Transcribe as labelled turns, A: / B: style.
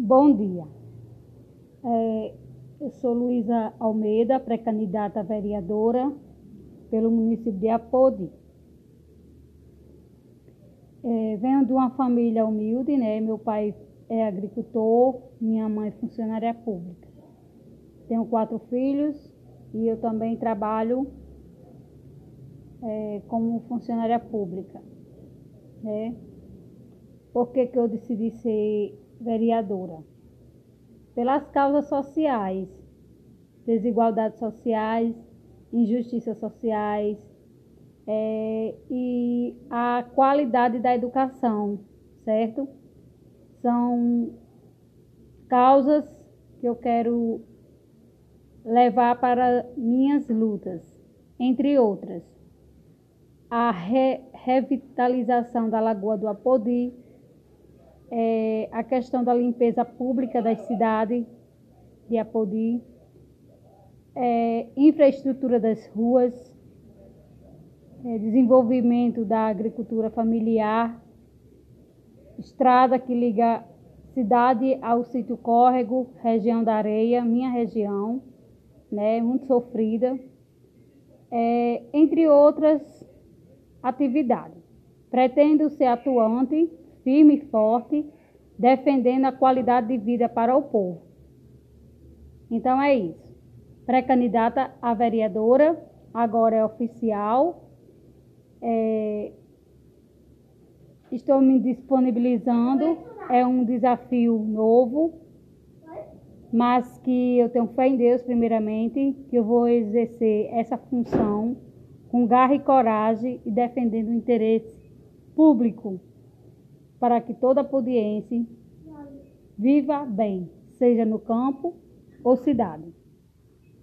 A: Bom dia. É, eu sou Luísa Almeida, pré-candidata vereadora pelo município de Apodi. É, venho de uma família humilde, né? Meu pai é agricultor, minha mãe é funcionária pública. Tenho quatro filhos e eu também trabalho é, como funcionária pública. Né? Por que, que eu decidi ser vereadora? Pelas causas sociais, desigualdades sociais, injustiças sociais é, e a qualidade da educação, certo? São causas que eu quero levar para minhas lutas, entre outras. A re revitalização da Lagoa do Apodi, é, a questão da limpeza pública das cidades de Apodi, é, infraestrutura das ruas, é, desenvolvimento da agricultura familiar, estrada que liga cidade ao sítio Córrego, região da Areia, minha região, né, muito sofrida, é, entre outras atividades. Pretendo ser atuante firme e forte, defendendo a qualidade de vida para o povo. Então é isso. Pré-candidata a vereadora, agora é oficial. É... Estou me disponibilizando, é um desafio novo, mas que eu tenho fé em Deus, primeiramente, que eu vou exercer essa função com garra e coragem e defendendo o interesse público para que toda podiense viva bem, seja no campo ou cidade.